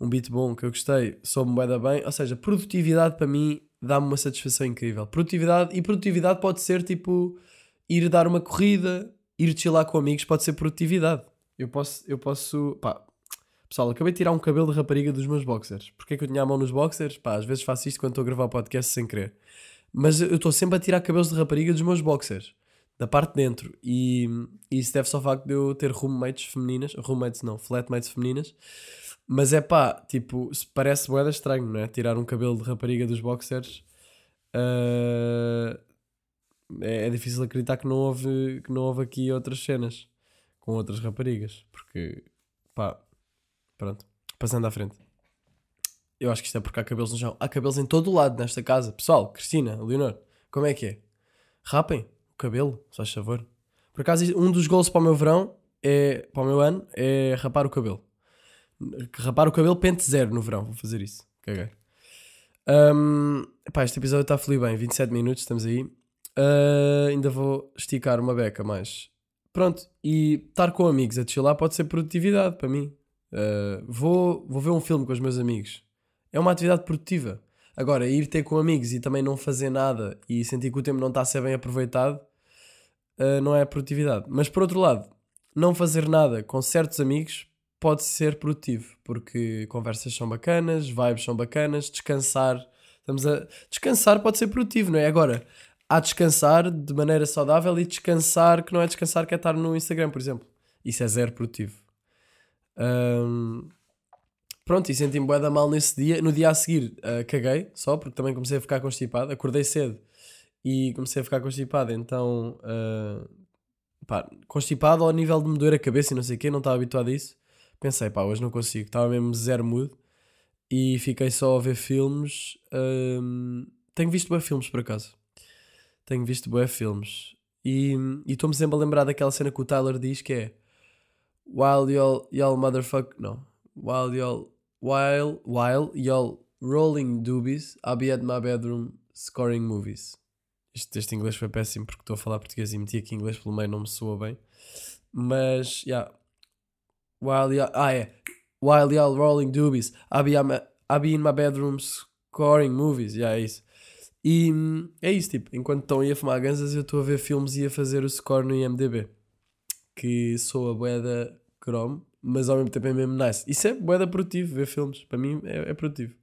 um beat bom que eu gostei, soube-me bem bem. Ou seja, produtividade para mim dá-me uma satisfação incrível. Produtividade, e produtividade pode ser tipo ir dar uma corrida, ir chilar com amigos, pode ser produtividade. Eu posso, eu posso, pá, pessoal, acabei de tirar um cabelo de rapariga dos meus boxers. Porquê é que eu tinha a mão nos boxers? Pá, às vezes faço isto quando estou a gravar podcast sem querer. Mas eu estou sempre a tirar cabelos de rapariga dos meus boxers, da parte de dentro. E, e isso deve-se ao facto de eu ter roommates femininas, roommates não, flatmates femininas. Mas é pá, tipo, parece boeda estranho, não é? Tirar um cabelo de rapariga dos boxers. Uh, é, é, difícil acreditar que não, houve, que não houve aqui outras cenas com outras raparigas. Porque, pá, pronto. Passando à frente. Eu acho que isto é porque há cabelos no chão. Há cabelos em todo o lado nesta casa. Pessoal, Cristina, Leonor, como é que é? Rapem o cabelo, só favor. Por acaso, um dos gols para o meu verão, é, para o meu ano, é rapar o cabelo. Rapar o cabelo pente zero no verão. Vou fazer isso. Caguei. Um, pá, este episódio está a fluir bem. 27 minutos, estamos aí. Uh, ainda vou esticar uma beca mais. Pronto, e estar com amigos a chilar pode ser produtividade para mim. Uh, vou, vou ver um filme com os meus amigos. É uma atividade produtiva. Agora, ir ter com amigos e também não fazer nada e sentir que o tempo não está a ser bem aproveitado uh, não é produtividade. Mas por outro lado, não fazer nada com certos amigos pode ser produtivo, porque conversas são bacanas, vibes são bacanas, descansar. Estamos a. Descansar pode ser produtivo, não é? Agora, há descansar de maneira saudável e descansar que não é descansar, que é estar no Instagram, por exemplo. Isso é zero produtivo. Um, pronto, e senti-me bué da mal nesse dia. No dia a seguir, uh, caguei só, porque também comecei a ficar constipado. Acordei cedo e comecei a ficar constipado, então. Uh, pá, constipado ao nível de me doer a cabeça e não sei o quê, não estava habituado a isso pensei, pá, hoje não consigo, estava mesmo zero mood e fiquei só a ver filmes. Hum, tenho visto bem filmes por acaso. Tenho visto bem filmes. E estou-me sempre a lembrar daquela cena que o Tyler diz que é While y'all, y'all motherfucker. Não. While y'all. While, while y'all rolling doobies, I'll be at my bedroom scoring movies. Este, este inglês foi péssimo porque estou a falar português e meti aqui inglês pelo meio, não me soa bem. Mas, yeah, While y'all, ah, é. While y'all rolling doobies, I'll be, I'll be in my bedroom scoring movies. Yeah, é isso. E é isso, tipo, enquanto estão aí a fumar ganzas, eu estou a ver filmes e a fazer o score no IMDB. Que sou a boeda Chrome, mas ao mesmo tempo é mesmo nice. Isso é boeda produtivo, ver filmes. Para mim é, é produtivo.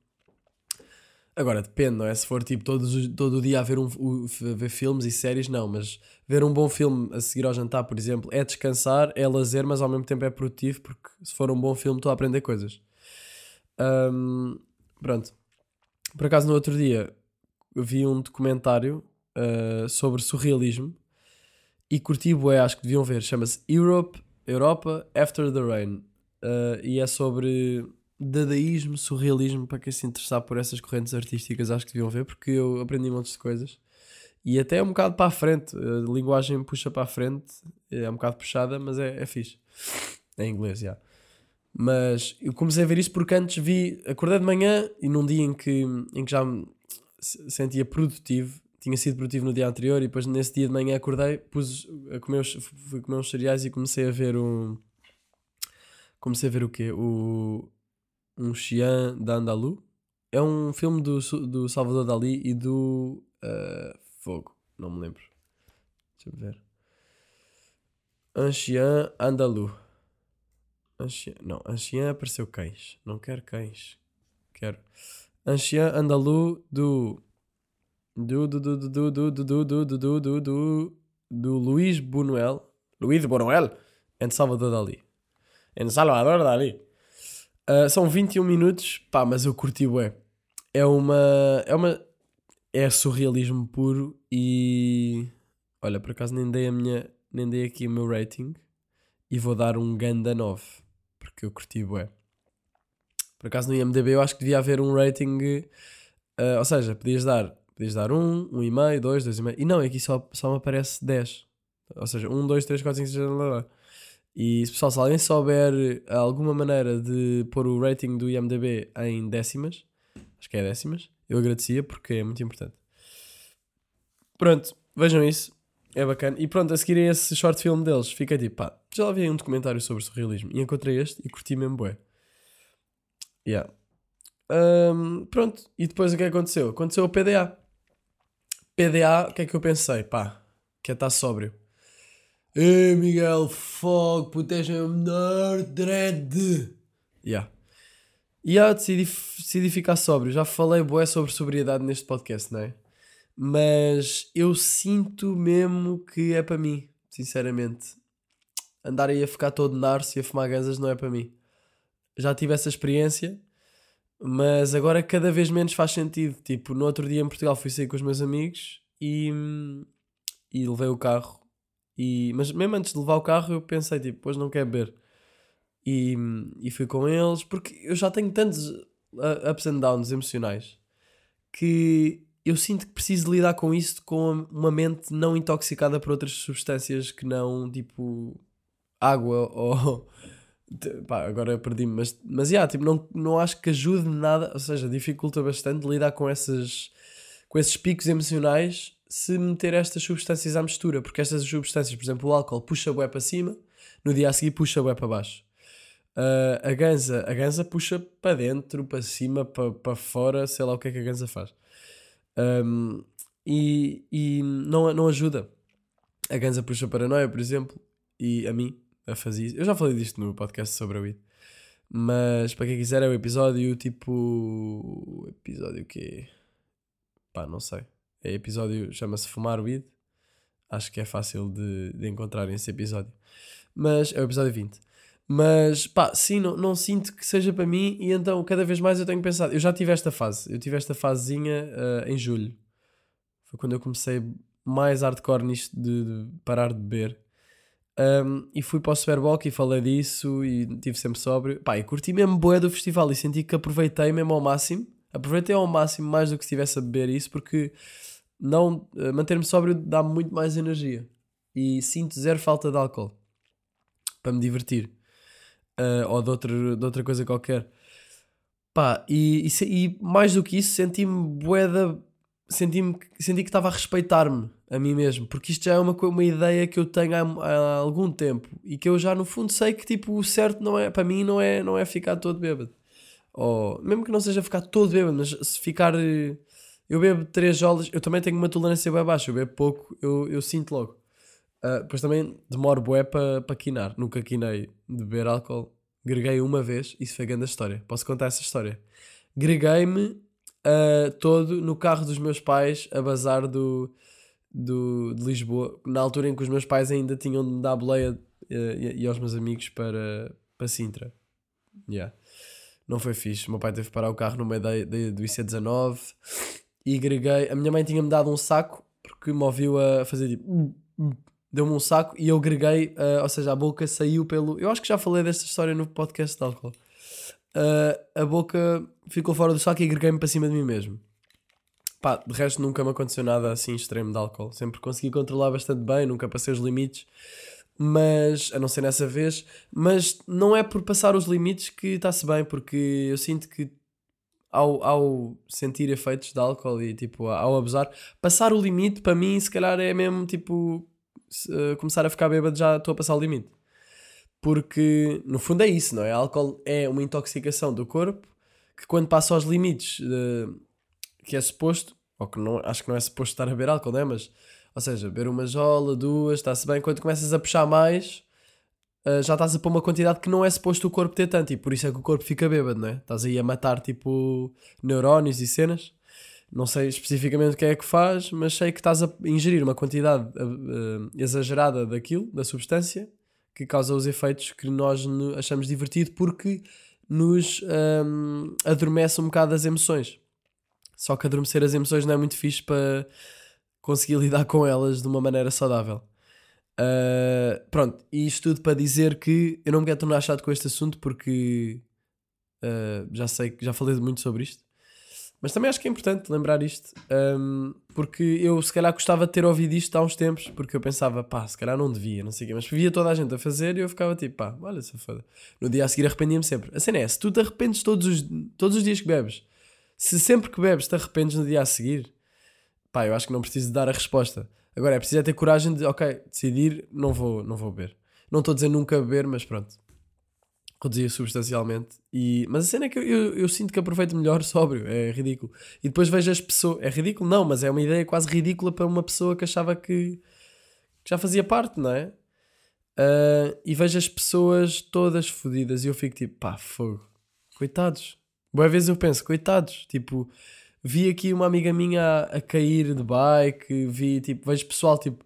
Agora, depende, não é? Se for tipo todos, todo o dia a ver, um, ver filmes e séries, não. Mas ver um bom filme a seguir ao jantar, por exemplo, é descansar, é lazer, mas ao mesmo tempo é produtivo, porque se for um bom filme estou a aprender coisas. Um, pronto. Por acaso, no outro dia, vi um documentário uh, sobre surrealismo e curti bué, acho que deviam ver. Chama-se Europe, Europa After the Rain. Uh, e é sobre dadaísmo, surrealismo, para quem se interessar por essas correntes artísticas, acho que deviam ver, porque eu aprendi montes de coisas. E até é um bocado para a frente, a linguagem puxa para a frente, é um bocado puxada, mas é, é fixe. É em inglês, já. Mas eu comecei a ver isso porque antes vi, acordei de manhã e num dia em que, em que já me se- sentia produtivo, tinha sido produtivo no dia anterior e depois nesse dia de manhã acordei, pus a comer os, fui comer uns cereais e comecei a ver um. Comecei a ver o quê? O, um Xian da Andalu. É um filme do, do Salvador Dali e do ah, Fogo, não me lembro. Deixa eu ver. Ancien Andalu. Ancien, não, Ancien apareceu cães. Não quero cães. Quero. Ancien Andalu do. Do. Do. Do. Do. Do. Do. Do. Do. Do. Do. Do. Do. Do Luís Buñuel. Luís Buñuel. Em Salvador Dali. Em Salvador Dali. Ah, são 21 minutos. Pá, mas eu curti bué. É uma. É uma. É surrealismo puro e. Olha, por acaso nem dei a minha. Nem dei aqui o meu rating. E vou dar um ganda 9. Porque eu curti bué. Por acaso no IMDB eu acho que devia haver um rating. ah, ou seja, podias dar. Podias dar 1, 1,5, 2, 2,5. E não, aqui só, só me aparece 10. Ou seja, 1, 2, 3, 4, 5, 6, 7, 8. E pessoal, se alguém souber alguma maneira de pôr o rating do IMDB em décimas, acho que é décimas, eu agradecia porque é muito importante. Pronto, vejam isso, é bacana. E pronto, a seguir a esse short film deles, fiquei tipo, pá, já vi um documentário sobre surrealismo e encontrei este e curti mesmo bué. Yeah. Ahm, pronto, e depois o que é que aconteceu? Aconteceu o PDA. PDA, o que é que eu pensei? Pá, quer estar sóbrio. Ei Miguel, fogo, és o menor dread. Yeah. E yeah, decidi, decidi ficar sóbrio. Já falei bué sobre sobriedade neste podcast, não é? Mas eu sinto mesmo que é para mim, sinceramente. Andar aí a ficar todo narce e a fumar ganzas não é para mim. Já tive essa experiência, mas agora cada vez menos faz sentido. Tipo, no outro dia em Portugal fui sair com os meus amigos e, e levei o carro. E, mas mesmo antes de levar o carro eu pensei, tipo, hoje não quero beber. E, e fui com eles, porque eu já tenho tantos uh, ups and downs emocionais que eu sinto que preciso lidar com isso com uma mente não intoxicada por outras substâncias que não, tipo, água ou. Pá, agora perdi-me, mas, mas yeah, tipo, não, não acho que ajude nada, ou seja, dificulta bastante lidar com, essas, com esses picos emocionais se meter estas substâncias à mistura, porque estas substâncias, por exemplo, o álcool puxa bué para cima, no dia a seguir puxa bué para baixo. Uh, a ganza, a ganza puxa para dentro, para cima, para, para fora, sei lá o que é que a ganza faz. Um, e e não, não ajuda. A ganza puxa paranoia, por exemplo, e a mim a fazer isso. Eu já falei disto no podcast sobre a weed. Mas para quem quiser é o episódio tipo. Episódio que Pá, não sei. É episódio, chama-se Fumar Weed. Acho que é fácil de, de encontrar esse episódio. Mas é o episódio 20. Mas pá, sim, não, não sinto que seja para mim e então cada vez mais eu tenho pensado. Eu já tive esta fase. Eu tive esta fasezinha uh, em julho. Foi quando eu comecei mais hardcore nisto de, de parar de beber. Um, e fui para o Superboc e falei disso e tive sempre sóbrio. Pá, e curti mesmo boé do festival e senti que aproveitei mesmo ao máximo. Aproveitei ao máximo mais do que se estivesse a beber isso porque não uh, manter-me sóbrio dá-me muito mais energia. E sinto zero falta de álcool para me divertir. Uh, ou de outra, de outra coisa qualquer. Pá, e, e, e mais do que isso, senti-me boeda. Senti, senti que estava a respeitar-me a mim mesmo, porque isto já é uma, uma ideia que eu tenho há, há, algum tempo e que eu já no fundo sei que tipo o certo não é para mim não é não é ficar todo bêbado. Ou mesmo que não seja ficar todo bêbado mas se ficar eu bebo 3 jolas eu também tenho uma tolerância bem baixa eu bebo pouco eu, eu sinto logo. Uh, depois também demoro bué para pa quinar nunca quinei de beber álcool greguei uma vez isso foi grande história posso contar essa história. Greguei-me uh, todo no carro dos meus pais a bazar do do, de Lisboa, na altura em que os meus pais ainda tinham de me dar boleia uh, e, e, aos meus amigos para, para Sintra. Yeah. Não foi fixe. O meu pai teve que parar o carro no meio da, da, do IC19 e greguei. A minha mãe tinha-me dado um saco porque me ouviu a fazer tipo. Deu-me um saco e eu greguei, uh, ou seja, a boca saiu pelo. Eu acho que já falei desta história no podcast de álcool. Uh, a boca ficou fora do saco e agreguei-me para cima de mim mesmo. Pá, de resto nunca me aconteceu nada assim extremo de álcool. Sempre consegui controlar bastante bem, nunca passei os limites. Mas, a não ser nessa vez, mas não é por passar os limites que está-se bem, porque eu sinto que ao, ao sentir efeitos de álcool e tipo ao abusar, passar o limite para mim se calhar é mesmo tipo uh, começar a ficar bêbado já estou a passar o limite. Porque no fundo é isso, não é? Álcool é uma intoxicação do corpo que quando passa aos limites uh, que é suposto, ou que não, acho que não é suposto estar a beber álcool, não é? Mas, ou seja, beber uma jola, duas, está-se bem. Quando começas a puxar mais, uh, já estás a pôr uma quantidade que não é suposto o corpo ter tanto, e por isso é que o corpo fica bêbado, não é? Estás aí a matar tipo neurónios e cenas. Não sei especificamente o que é que faz, mas sei que estás a ingerir uma quantidade uh, exagerada daquilo, da substância, que causa os efeitos que nós achamos divertido porque nos um, adormece um bocado as emoções. Só que adormecer as emoções não é muito fixe para conseguir lidar com elas de uma maneira saudável. Uh, pronto, e isto tudo para dizer que eu não me quero tornar chato com este assunto porque uh, já sei que já falei muito sobre isto. Mas também acho que é importante lembrar isto, um, porque eu se calhar gostava de ter ouvido isto há uns tempos, porque eu pensava, pá, se calhar não devia, não sei o quê, mas via toda a gente a fazer e eu ficava tipo, pá, olha essa foda. No dia a seguir arrependia-me sempre. A cena é, se tu te arrependes todos os, todos os dias que bebes, se sempre que bebes te arrependes no dia a seguir, pá, eu acho que não preciso dar a resposta. Agora é preciso é ter coragem de, ok, decidir, não vou, não vou beber. Não estou a dizer nunca beber, mas pronto reduzia substancialmente. E, mas a cena é que eu, eu, eu, sinto que aproveito melhor sóbrio, é ridículo. E depois vejo as pessoas. É ridículo? Não, mas é uma ideia quase ridícula para uma pessoa que achava que, que já fazia parte, não é? Uh, e vejo as pessoas todas fodidas e eu fico tipo, pá, fogo, coitados. Boa vez eu penso, coitados, tipo, vi aqui uma amiga minha a, a cair de bike, vi, tipo, vejo pessoal, tipo,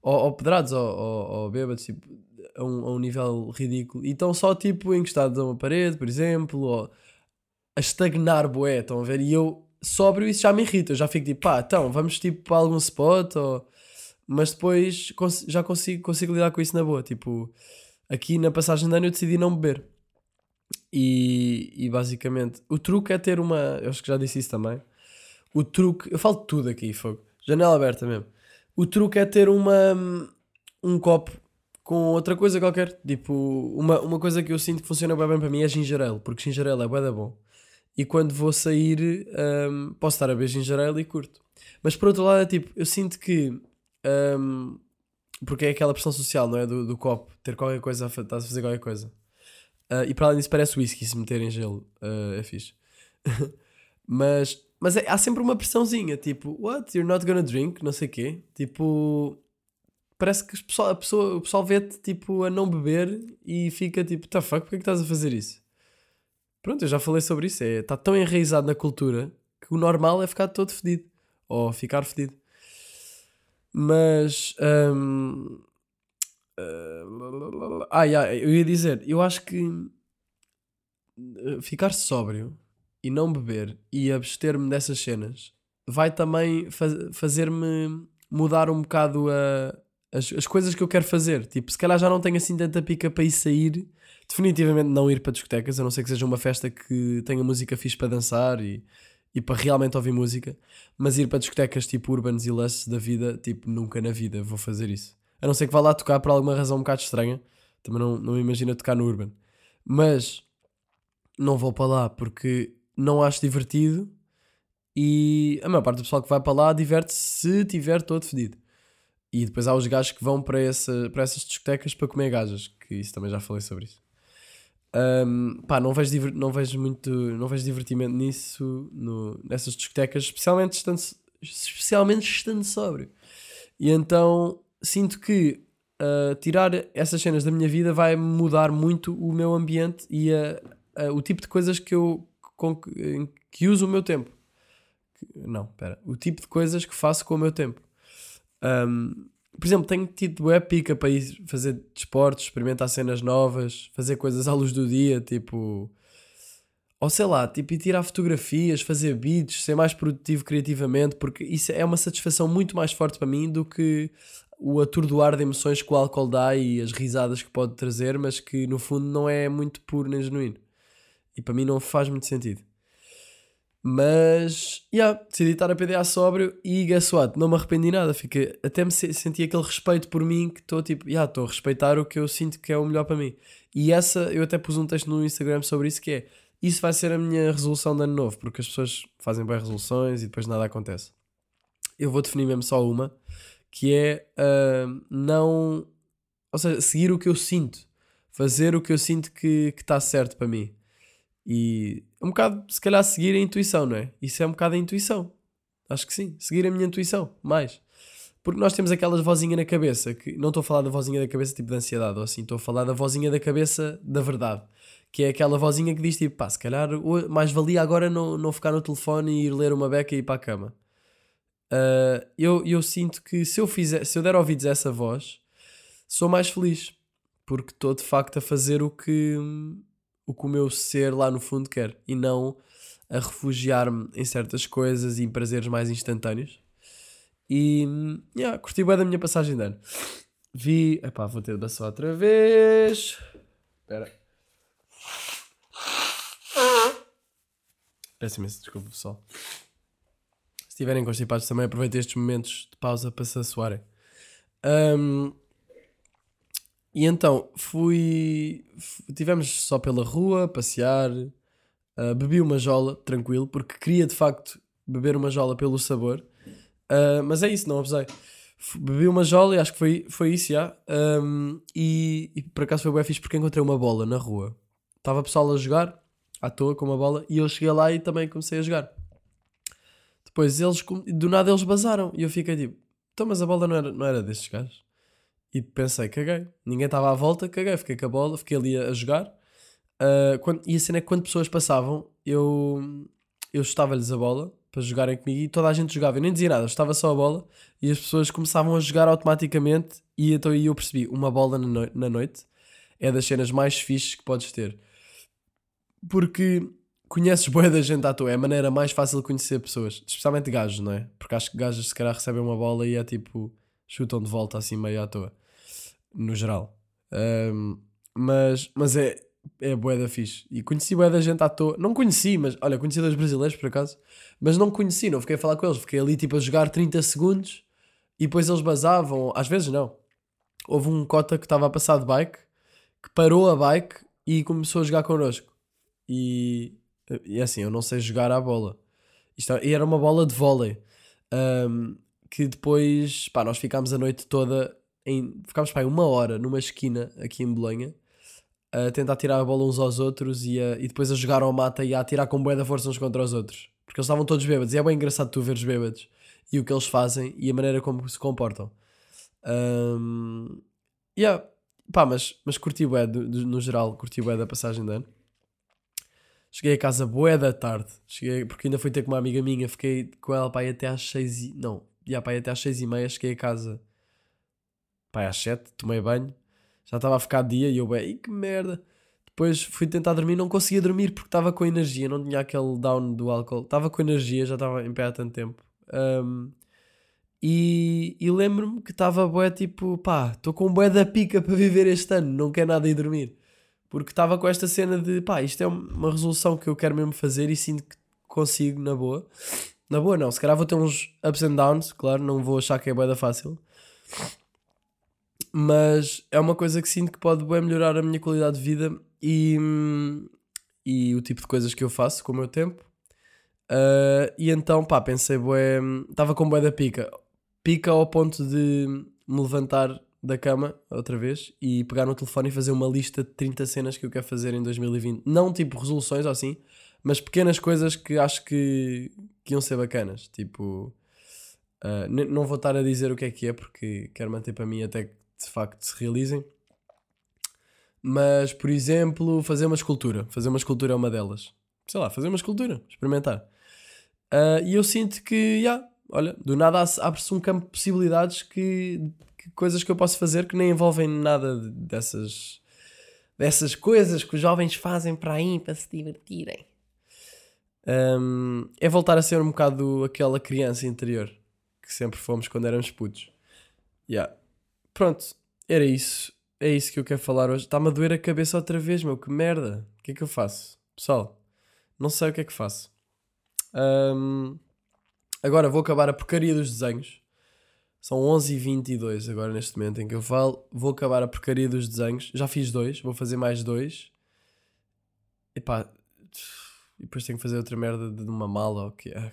ou, pedrados ou, ou bêbados, tipo, a um, a um nível ridículo e estão só tipo encostados a uma parede, por exemplo, ou a estagnar boé, estão a ver? E eu sóbrio isso já me irrita, eu já fico tipo, pá, então vamos tipo para algum spot, ou... mas depois cons já consigo, consigo lidar com isso na boa. Tipo, aqui na passagem de ano eu decidi não beber. E, e basicamente, o truque é ter uma. Eu acho que já disse isso também. O truque, eu falo tudo aqui, fogo. Janela aberta mesmo. O truque é ter uma, um copo com outra coisa qualquer. Tipo, uma, uma coisa que eu sinto que funciona bem para mim é gingerel, porque gingerel é bué da bom. E quando vou sair, um, posso estar a ver gingerel e curto. Mas por outro lado, é tipo, eu sinto que. Um, porque é aquela pressão social, não é? Do, do copo, ter qualquer coisa, estás a fazer qualquer coisa. Uh, e para além disso, parece whisky se meter em gelo. Uh, é fixe. mas mas é, há sempre uma pressãozinha, tipo, what? You're not gonna drink? Não sei o quê. Tipo, parece que a pessoa, o pessoal vê-te tipo a não beber e fica tipo, tá fuck, porque é que estás a fazer isso? Pronto, eu já falei sobre isso. Está é, tá tão enraizado na cultura que o normal é ficar todo fedido. Ou ficar fedido. Mas. Uh, ah, yeah, eu ia dizer, eu acho que ficar sóbrio e não beber e abster-me dessas cenas vai também faz, fazer-me mudar um bocado a, as, as coisas que eu quero fazer. Tipo, se calhar já não tenho assim tanta pica para ir sair. Definitivamente não ir para discotecas, a não ser que seja uma festa que tenha música fixe para dançar e, e para realmente ouvir música. Mas ir para discotecas tipo urbanos e lusts da vida, tipo, nunca na vida vou fazer isso. A não ser que vá lá tocar por alguma razão um bocado estranha. Também não, não me imagino tocar no urban. Mas não vou para lá porque não acho divertido e a maior parte do pessoal que vai para lá diverte-se se tiver todo fedido. E depois há os gajos que vão para, essa, para essas discotecas para comer gajas, que isso também já falei sobre isso. Um, pá, não vejo, não vejo muito, não vejo divertimento nisso, no, nessas discotecas, especialmente estando, especialmente estando sóbrio. E então sinto que uh, tirar essas cenas da minha vida vai mudar muito o meu ambiente e a, a, o tipo de coisas que eu com, que, uso o meu tempo. Não, espera. O tipo de coisas que faço com o meu tempo. Um, por exemplo, tenho tido web pica para ir fazer desportos, experimentar cenas novas, fazer coisas à luz do dia, tipo. Ou sei lá, tipo, ir tirar fotografias, fazer beats, ser mais produtivo criativamente, porque isso é uma satisfação muito mais forte para mim do que o atordoar de emoções que o álcool dá e as risadas que pode trazer, mas que no fundo não é muito puro nem genuíno. E para mim não faz muito sentido. Mas, yeah, decidi estar a PDA sóbrio e guess what? Não me arrependi nada. Fiquei, até me se- senti aquele respeito por mim que estou tipo, yeah, estou a respeitar o que eu sinto que é o melhor para mim. E essa, eu até pus um texto no Instagram sobre isso que é, isso vai ser a minha resolução de ano novo, porque as pessoas fazem bem resoluções e depois nada acontece. Eu vou definir mesmo só uma, que é ah, não, ou seja, seguir o que eu sinto, fazer o que eu sinto que está certo para mim. E é um bocado, se calhar, seguir a intuição, não é? Isso é um bocado a intuição. Acho que sim. Seguir a minha intuição, mais. Porque nós temos aquelas vozinha na cabeça, que não estou a falar da vozinha da cabeça tipo de ansiedade ou assim, estou a falar da vozinha da cabeça da verdade. Que é aquela vozinha que diz tipo, pá, se calhar mais valia agora não, não ficar no telefone e ir ler uma beca e ir para a cama. Ah, eu, eu sinto que se eu, fizer, se eu der ouvidos a essa voz, sou mais feliz. Porque estou de facto a fazer o que, o que o meu ser lá no fundo quer e não a refugiar-me em certas coisas e em prazeres mais instantâneos. E yeah, curti bem da minha passagem de ano. Vi. Epá, vou ter de passar outra vez. Espera. Peço imenso desculpa, pessoal. Se estiverem constipados também, aproveitem estes momentos de pausa para se assoarem. Ahm, e então, fui. Tivemos só pela rua, passear. ah, bebi uma jola, tranquilo, porque queria de facto beber uma jola pelo sabor. Ah, mas é isso, não abusei. Bebi uma jola e acho que foi, foi isso, já. Ahm, e, e por acaso foi bem fixe porque encontrei uma bola na rua. Estava pessoal a jogar, à toa, com uma bola, e eu cheguei lá e também comecei a jogar. Depois eles, do nada eles bazaram, e eu fiquei tipo, então mas a bola não era, não era destes gajos? E pensei, caguei. Ninguém estava à volta, caguei, fiquei com a bola, fiquei ali a, jogar. Ah, quando- e a cena é que quando pessoas passavam, eu, eu chutava-lhes a bola para jogarem comigo e toda a gente jogava. Eu nem dizia nada, eu estava só a bola e as pessoas começavam a jogar automaticamente. E então eu percebi: uma bola na, noi- na noite é das cenas mais fixes que podes ter. Porque conheces boa da gente à toa, é a maneira mais fácil de conhecer pessoas, especialmente gajos, não é? Porque acho que gajos se calhar recebem uma bola e é tipo chutam de volta assim meio à toa, no geral. Ahm, mas, mas é, é bué da fixe. E conheci bué da gente à toa. Não conheci, mas olha, conheci dois brasileiros por acaso. Mas não conheci, não fiquei a falar com eles. Fiquei ali tipo a jogar 30 segundos e depois eles basavam. Às vezes não. Houve um cota que estava a passar de bike que parou a bike e começou a jogar connosco. E, e assim, eu não sei jogar à bola. Isto, é- e era uma bola de vôlei. Ahm, que depois, pá, nós ficámos a noite toda em. Ficámos, pá, uma hora numa esquina aqui em Belém a tentar tirar a bola uns aos outros e, a- e depois a jogar ao mata e a atirar com bué da força uns contra os outros. Porque eles estavam todos bêbados. E é bem engraçado tu veres bêbados e o que eles fazem e a maneira como se comportam. Ahm, yeah. Pá, mas, mas curti bué, do- do- no geral, curti bué da passagem de ano. Cheguei a casa bué da tarde. Cheguei, porque ainda fui ter com uma amiga minha. Fiquei com ela pá, até às seis e... Não, yeah, pá, até às seis e meia. Cheguei a casa pá, às sete. Tomei banho. Já estava a ficar dia e eu, bem, "Ih, que merda. Depois fui tentar dormir, não conseguia dormir porque estava com energia, não tinha aquele down do álcool. Estava com energia, já estava em pé há tanto tempo. Ahm, e e lembro-me que estava bué tipo, pá, estou com bué da pica para viver este ano, não quero nada ir dormir. Porque estava com esta cena de, pá, isto é uma resolução que eu quero mesmo fazer e sinto que consigo na boa. Na boa não, se calhar vou ter uns ups and downs, claro, não vou achar que é bué da fácil. Mas é uma coisa que sinto que pode bué melhorar a minha qualidade de vida e, e o tipo de coisas que eu faço com o meu tempo. Ah, e então, pá, pensei, bué, estava com bué da pica. Pica ao ponto de me levantar da cama outra vez e pegar no telefone e fazer uma lista de 30 cenas que eu quero fazer em 2020. Não tipo resoluções ou assim, mas pequenas coisas que acho que, que iam ser bacanas. Tipo, ne- não vou estar a dizer o que é que é porque quero manter para mim até que de facto se realizem. Mas, por exemplo, fazer uma escultura. Fazer uma escultura é uma delas. Sei lá, fazer uma escultura, experimentar. Ah, e eu sinto que, já, olha, do nada abre- abre-se um campo de possibilidades que, que coisas que eu posso fazer que nem envolvem nada de- dessas, dessas coisas que os jovens fazem para aí para se divertirem. Ahm, é voltar a ser um bocado aquela criança interior que sempre fomos quando éramos putos. Yeah. Pronto, era isso. É isso que eu quero falar hoje. Está-me a doer a cabeça outra vez, meu. Que merda. O que é que eu faço? Pessoal, não sei o que é que faço. Ahm, agora vou acabar a porcaria dos desenhos. São 11h22 agora neste momento em que eu falo. Vou acabar a porcaria dos desenhos. Já fiz dois, vou fazer mais dois. Epá, e depois tenho que fazer outra merda de uma mala ou o que é.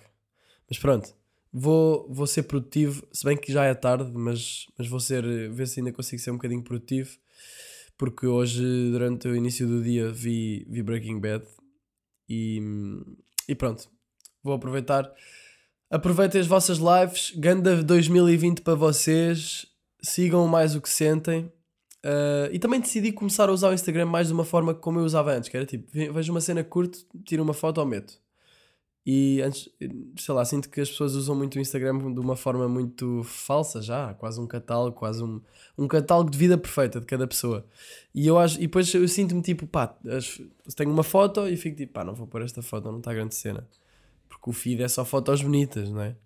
Mas pronto, vou, vou ser produtivo. Se bem que já é tarde, mas, mas vou ser, ver se ainda consigo ser um bocadinho produtivo. Porque hoje, durante o início do dia, vi, vi Breaking Bad. E, e pronto, vou aproveitar. Aproveitem as vossas lives. Ganda 2020 para vocês. Sigam mais o que sentem. Uh, e também decidi começar a usar o Instagram mais de uma forma como eu usava antes, que era tipo, ve- vejo uma cena curto, tiro uma foto ou meto. E antes, sei lá, sinto que as pessoas usam muito o Instagram de uma forma muito falsa já, quase um catálogo, quase um, um catálogo de vida perfeita de cada pessoa. E eu acho, e depois eu sinto-me tipo, pá, tenho uma foto e fico tipo, pá, não vou pôr esta foto, não está grande cena. Porque o feed é só fotos bonitas, não é?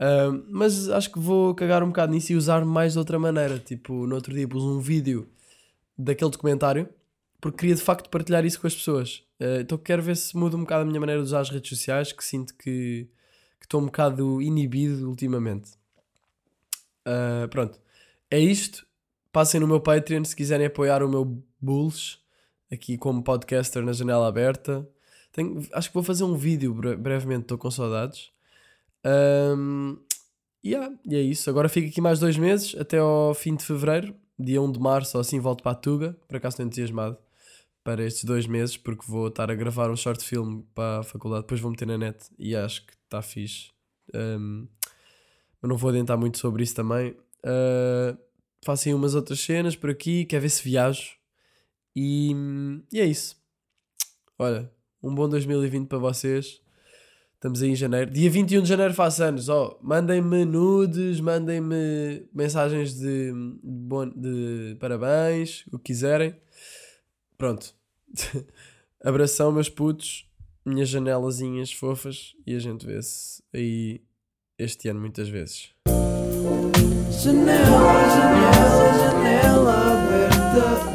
Ah, mas acho que vou cagar um bocado nisso e usar mais de outra maneira. Tipo, no outro dia pus um vídeo daquele documentário porque queria de facto partilhar isso com as pessoas. Ah, então quero ver se muda um bocado a minha maneira de usar as redes sociais, que sinto que estou um bocado inibido ultimamente. Ah, pronto, é isto. Passem no meu Patreon se quiserem apoiar o meu Bulls aqui como podcaster na janela aberta. Tenho- acho que vou fazer um vídeo bre- brevemente, estou com saudades. Ahm, yeah, e é isso. Agora fico aqui mais dois meses, até ao fim de fevereiro, dia 1 de março, ou assim volto para a Tuga. Por acaso estou entusiasmado para estes dois meses, porque vou estar a gravar um short film para a faculdade, depois vou meter na net e acho que está fixe. Ahm, mas não vou adentrar muito sobre isso também. Ah, faço aí umas outras cenas por aqui, quer ver se viajo. E, e é isso. Olha, um bom 2020 para vocês. Estamos aí em janeiro. Dia 21 de janeiro faço anos. Oh, mandem-me nudes, mandem-me mensagens de, de, de, parabéns, o que quiserem. Pronto. Abração, meus putos, minhas janelazinhas fofas e a gente vê-se aí este ano muitas vezes. Janela, janela, janela aberta.